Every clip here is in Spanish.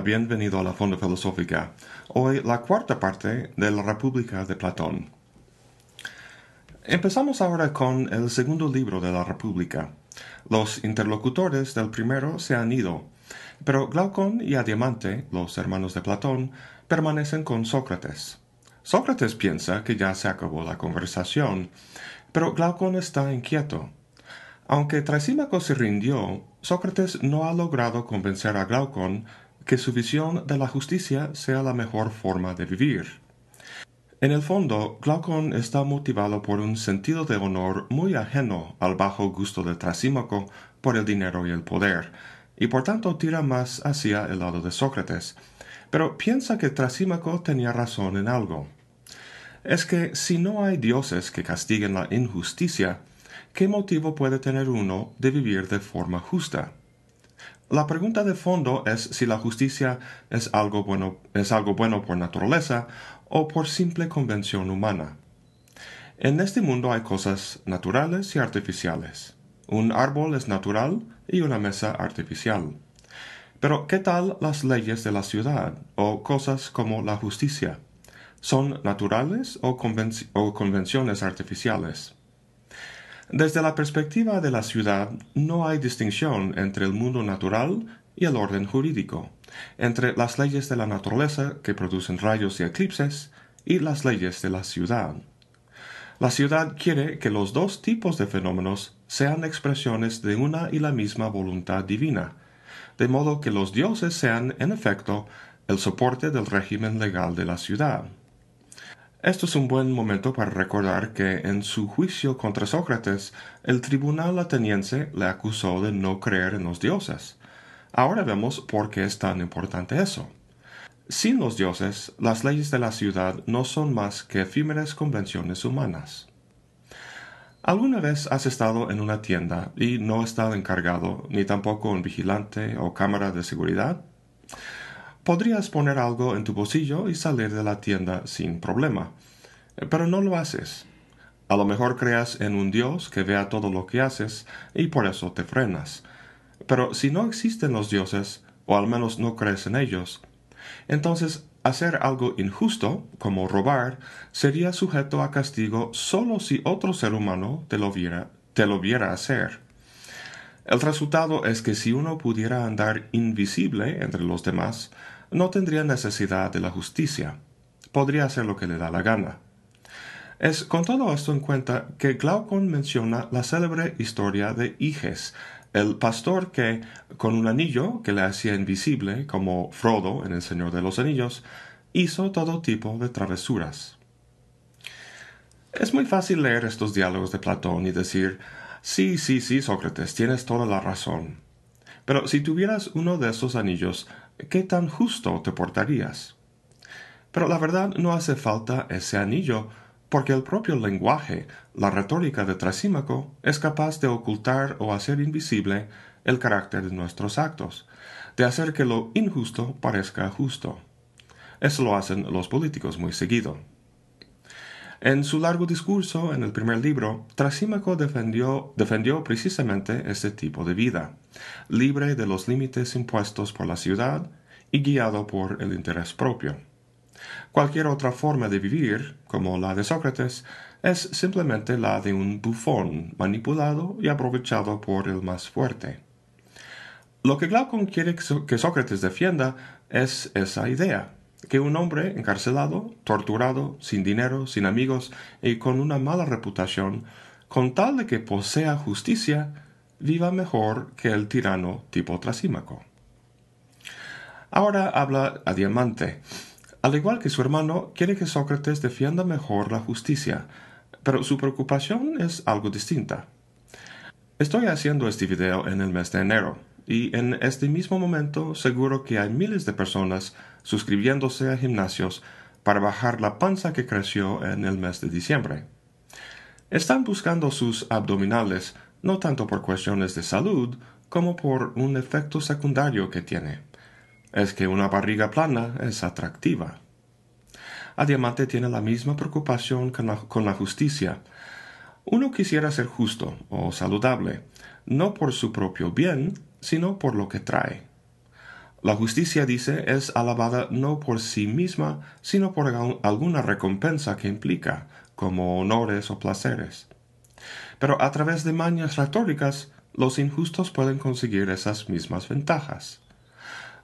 Bienvenido a la Fonda Filosófica. Hoy la cuarta parte de la República de Platón. Empezamos ahora con el segundo libro de la República. Los interlocutores del primero se han ido, pero Glaucón y Adiamante, los hermanos de Platón, permanecen con Sócrates. Sócrates piensa que ya se acabó la conversación, pero Glaucón está inquieto. Aunque Trasímaco se rindió, Sócrates no ha logrado convencer a Glaucón que su visión de la justicia sea la mejor forma de vivir. En el fondo, Glaucon está motivado por un sentido de honor muy ajeno al bajo gusto de Trasímaco por el dinero y el poder, y por tanto tira más hacia el lado de Sócrates, pero piensa que Trasímaco tenía razón en algo. Es que si no hay dioses que castiguen la injusticia, ¿qué motivo puede tener uno de vivir de forma justa? La pregunta de fondo es si la justicia es algo bueno, es algo bueno por naturaleza o por simple convención humana. En este mundo hay cosas naturales y artificiales. Un árbol es natural y una mesa artificial. Pero ¿qué tal las leyes de la ciudad o cosas como la justicia? ¿Son naturales o, o convenciones artificiales? Desde la perspectiva de la ciudad no hay distinción entre el mundo natural y el orden jurídico entre las leyes de la naturaleza que producen rayos y eclipses y las leyes de la ciudad. La ciudad quiere que los dos tipos de fenómenos sean expresiones de una y la misma voluntad divina, de modo que los dioses sean, en efecto, el soporte del régimen legal de la ciudad. Esto es un buen momento para recordar que en su juicio contra Sócrates, el tribunal ateniense le acusó de no creer en los dioses, Ahora vemos por qué es tan importante eso. Sin los dioses, las leyes de la ciudad no son más que efímeras convenciones humanas. ¿Alguna vez has estado en una tienda y no estado encargado, ni tampoco un vigilante o cámara de seguridad? Podrías poner algo en tu bolsillo y salir de la tienda sin problema, pero no lo haces. A lo mejor creas en un Dios que vea todo lo que haces y por eso te frenas pero si no existen los dioses, o al menos no crees en ellos, entonces hacer algo injusto, como robar, sería sujeto a castigo solo si otro ser humano te lo viera, te lo viera hacer. El resultado es que si uno pudiera andar invisible entre los demás, no tendría necesidad de la justicia. Podría hacer lo que le da la gana. Es con todo esto en cuenta que Glaucon menciona la célebre historia de Iges, el pastor que, con un anillo que le hacía invisible, como Frodo en El Señor de los Anillos, hizo todo tipo de travesuras. Es muy fácil leer estos diálogos de Platón y decir, sí, sí, sí, Sócrates, tienes toda la razón. Pero si tuvieras uno de esos anillos, ¿qué tan justo te portarías? Pero la verdad no hace falta ese anillo, porque el propio lenguaje, la retórica de Trasímaco, es capaz de ocultar o hacer invisible el carácter de nuestros actos, de hacer que lo injusto parezca justo. Eso lo hacen los políticos muy seguido. En su largo discurso en el primer libro, Trasímaco defendió, precisamente este tipo de vida, libre de los límites impuestos por la ciudad y guiado por el interés propio. Cualquier otra forma de vivir, como la de Sócrates, es simplemente la de un bufón manipulado y aprovechado por el más fuerte. Lo que Glaucon quiere que Sócrates defienda es esa idea, que un hombre encarcelado, torturado, sin dinero, sin amigos y con una mala reputación, con tal de que posea justicia, viva mejor que el tirano tipo Trasímaco. Ahora habla a Diamante, al igual que su hermano, quiere que Sócrates defienda mejor la justicia, pero su preocupación es algo distinta. Estoy haciendo este video en el mes de enero, y en este mismo momento seguro que hay miles de personas suscribiéndose a gimnasios para bajar la panza que creció en el mes de diciembre. Están buscando sus abdominales no tanto por cuestiones de salud como por un efecto secundario que tiene es que una barriga plana es atractiva. A Diamante tiene la misma preocupación con la, justicia. Uno quisiera ser justo o saludable, no por su propio bien, sino por lo que trae. La justicia, dice, es alabada no por sí misma, sino por alguna recompensa que implica, como honores o placeres. Pero a través de mañas retóricas, los injustos pueden conseguir esas mismas ventajas.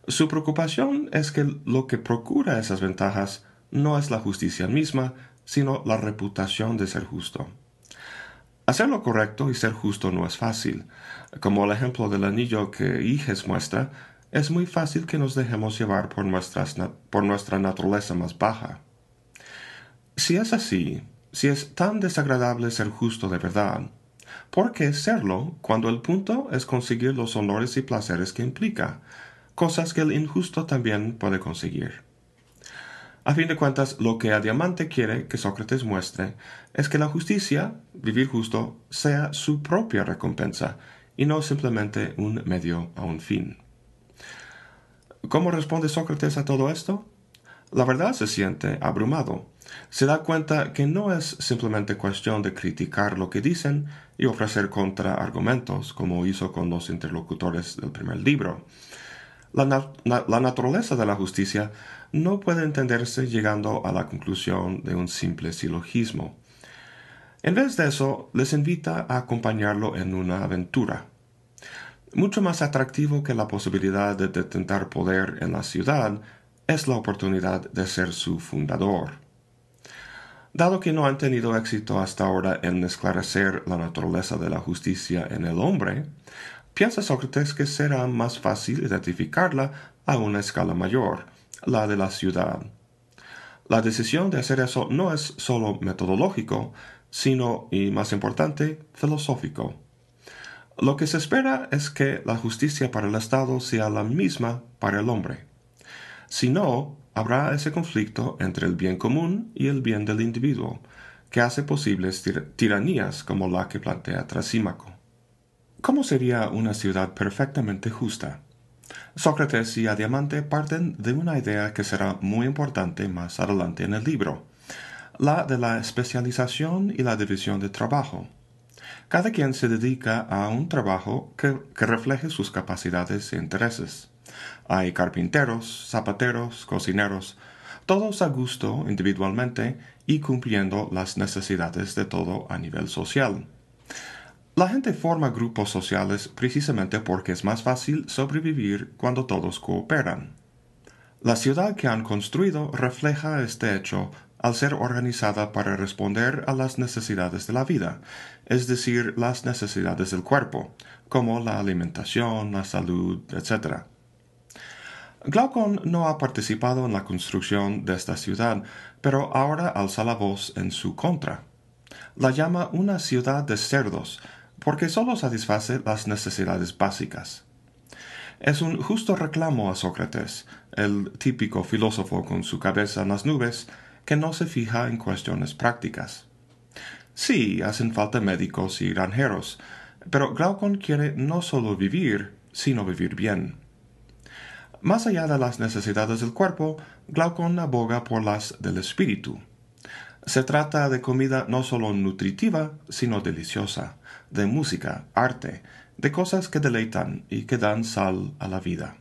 Su preocupación es que lo que procura esas ventajas no es la justicia misma, sino la reputación de ser justo. Hacer lo correcto y ser justo no es fácil. Como el ejemplo del anillo que Iges muestra, es muy fácil que nos dejemos llevar por, nuestra naturaleza más baja. Si es así, si es tan desagradable ser justo de verdad, ¿por qué serlo cuando el punto es conseguir los honores y placeres que implica, cosas que el injusto también puede conseguir? A fin de cuentas, lo que a Diamante quiere que Sócrates muestre es que la justicia, vivir justo, sea su propia recompensa y no simplemente un medio a un fin. ¿Cómo responde Sócrates a todo esto? La verdad se siente abrumado. Se da cuenta que no es simplemente cuestión de criticar lo que dicen y ofrecer contraargumentos, como hizo con los interlocutores del primer libro. La, naturaleza de la justicia no puede entenderse llegando a la conclusión de un simple silogismo. En vez de eso, les invita a acompañarlo en una aventura. Mucho más atractivo que la posibilidad de detentar poder en la ciudad es la oportunidad de ser su fundador. Dado que no han tenido éxito hasta ahora en esclarecer la naturaleza de la justicia en el hombre, piensa Sócrates que será más fácil identificarla a una escala mayor, la de la ciudad. La decisión de hacer eso no es solo metodológico, sino, y más importante, filosófico. Lo que se espera es que la justicia para el Estado sea la misma para el hombre. Si no, habrá ese conflicto entre el bien común y el bien del individuo, que hace posibles tiranías como la que plantea Trasímaco. ¿Cómo sería una ciudad perfectamente justa? Sócrates y Adiamante parten de una idea que será muy importante más adelante en el libro, la de la especialización y la división de trabajo. Cada quien se dedica a un trabajo que, refleje sus capacidades e intereses. Hay carpinteros, zapateros, cocineros, todos a gusto individualmente y cumpliendo las necesidades de todo a nivel social. La gente forma grupos sociales precisamente porque es más fácil sobrevivir cuando todos cooperan. La ciudad que han construido refleja este hecho al ser organizada para responder a las necesidades de la vida, es decir, las necesidades del cuerpo, como la alimentación, la salud, etc. Glaucon no ha participado en la construcción de esta ciudad, pero ahora alza la voz en su contra. La llama una ciudad de cerdos, porque sólo satisface las necesidades básicas. Es un justo reclamo a Sócrates, el típico filósofo con su cabeza en las nubes, que no se fija en cuestiones prácticas. Sí, hacen falta médicos y granjeros, pero Glaucon quiere no solo vivir, sino vivir bien. Más allá de las necesidades del cuerpo, Glaucon aboga por las del espíritu. Se trata de comida no solo nutritiva, sino deliciosa de música, arte, de cosas que deleitan y que dan sal a la vida.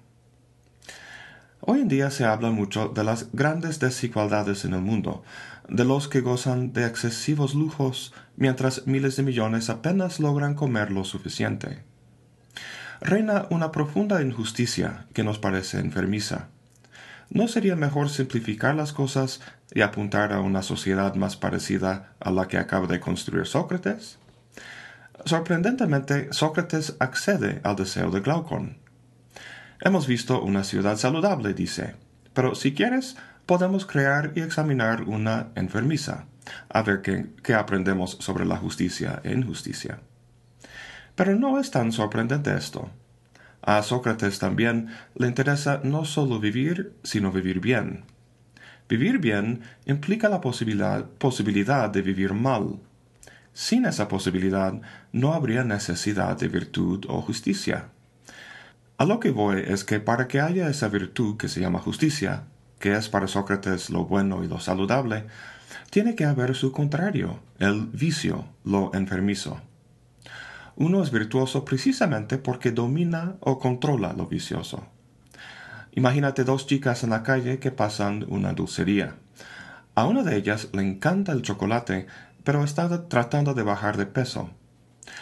Hoy en día se habla mucho de las grandes desigualdades en el mundo, de los que gozan de excesivos lujos mientras miles de millones apenas logran comer lo suficiente. Reina una profunda injusticia que nos parece enfermiza. ¿No sería mejor simplificar las cosas y apuntar a una sociedad más parecida a la que acaba de construir Sócrates? Sorprendentemente, Sócrates accede al deseo de Glaucon. Hemos visto una ciudad saludable, dice, pero si quieres, podemos crear y examinar una enfermiza, a ver qué, aprendemos sobre la justicia e injusticia. Pero no es tan sorprendente esto. A Sócrates también le interesa no solo vivir, sino vivir bien. Vivir bien implica la posibilidad de vivir mal, sin esa posibilidad no habría necesidad de virtud o justicia. A lo que voy es que para que haya esa virtud que se llama justicia, que es para Sócrates lo bueno y lo saludable, tiene que haber su contrario, el vicio, lo enfermizo. Uno es virtuoso precisamente porque domina o controla lo vicioso. Imagínate dos chicas en la calle que pasan una dulcería. A una de ellas le encanta el chocolate, pero está tratando de bajar de peso.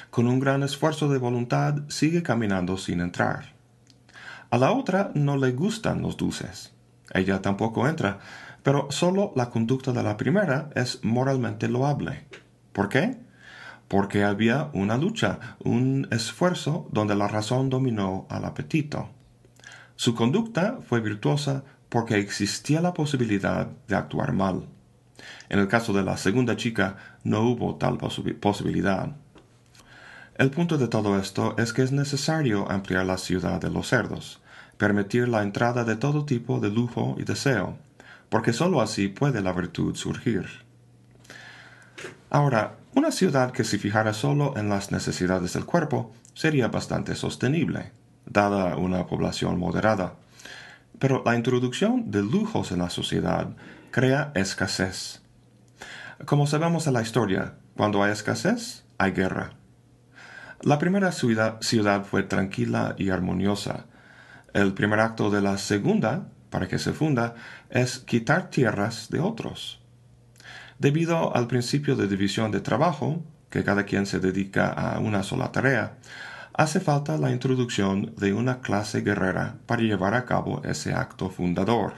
Con un gran esfuerzo de voluntad sigue caminando sin entrar. A la otra no le gustan los dulces. Ella tampoco entra, pero solo la conducta de la primera es moralmente loable. ¿Por qué? Porque había una lucha, un esfuerzo donde la razón dominó al apetito. Su conducta fue virtuosa porque existía la posibilidad de actuar mal. En el caso de la segunda chica no hubo tal posibilidad. El punto de todo esto es que es necesario ampliar la ciudad de los cerdos, permitir la entrada de todo tipo de lujo y deseo, porque sólo así puede la virtud surgir. Ahora, una ciudad que se fijara solo en las necesidades del cuerpo sería bastante sostenible, dada una población moderada. Pero la introducción de lujos en la sociedad crea escasez. Como sabemos en la historia, cuando hay escasez, hay guerra. La primera ciudad, fue tranquila y armoniosa. El primer acto de la segunda para que se funda es quitar tierras de otros. Debido al principio de división de trabajo, que cada quien se dedica a una sola tarea, hace falta la introducción de una clase guerrera para llevar a cabo ese acto fundador.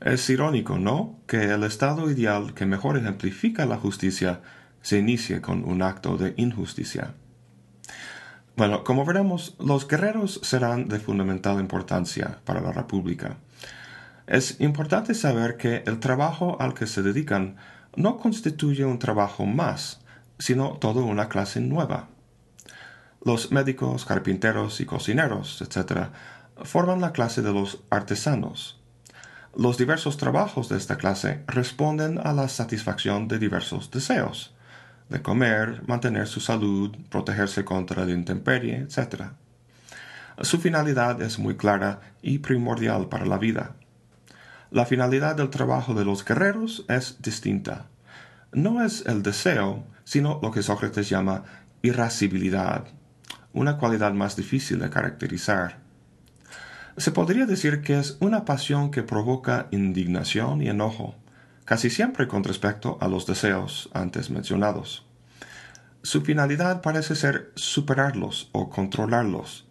Es irónico, ¿no?, que el estado ideal que mejor ejemplifica la justicia se inicie con un acto de injusticia. Bueno, como veremos, los guerreros serán de fundamental importancia para la República. Es importante saber que el trabajo al que se dedican no constituye un trabajo más, sino toda una clase nueva. Los médicos, carpinteros y cocineros, etc., forman la clase de los artesanos. Los diversos trabajos de esta clase responden a la satisfacción de diversos deseos de comer, mantener su salud, protegerse contra la intemperie, etc. Su finalidad es muy clara y primordial para la vida. La finalidad del trabajo de los guerreros es distinta. No es el deseo, sino lo que Sócrates llama irascibilidad, una cualidad más difícil de caracterizar. Se podría decir que es una pasión que provoca indignación y enojo, casi siempre con respecto a los deseos antes mencionados. Su finalidad parece ser superarlos o controlarlos.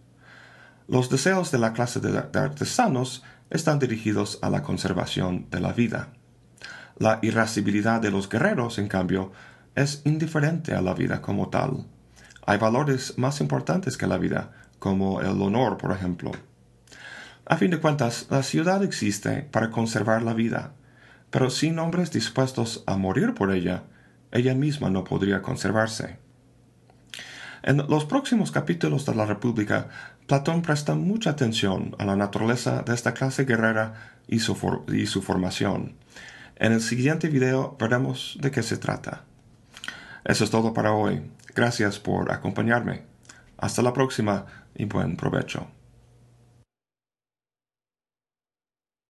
Los deseos de la clase de artesanos están dirigidos a la conservación de la vida. La irascibilidad de los guerreros, en cambio, es indiferente a la vida como tal. Hay valores más importantes que la vida, como el honor, por ejemplo. A fin de cuentas, la ciudad existe para conservar la vida, pero sin hombres dispuestos a morir por ella, ella misma no podría conservarse. En los próximos capítulos de la República, Platón presta mucha atención a la naturaleza de esta clase guerrera y su, formación. En el siguiente video veremos de qué se trata. Eso es todo para hoy. Gracias por acompañarme. Hasta la próxima y buen provecho.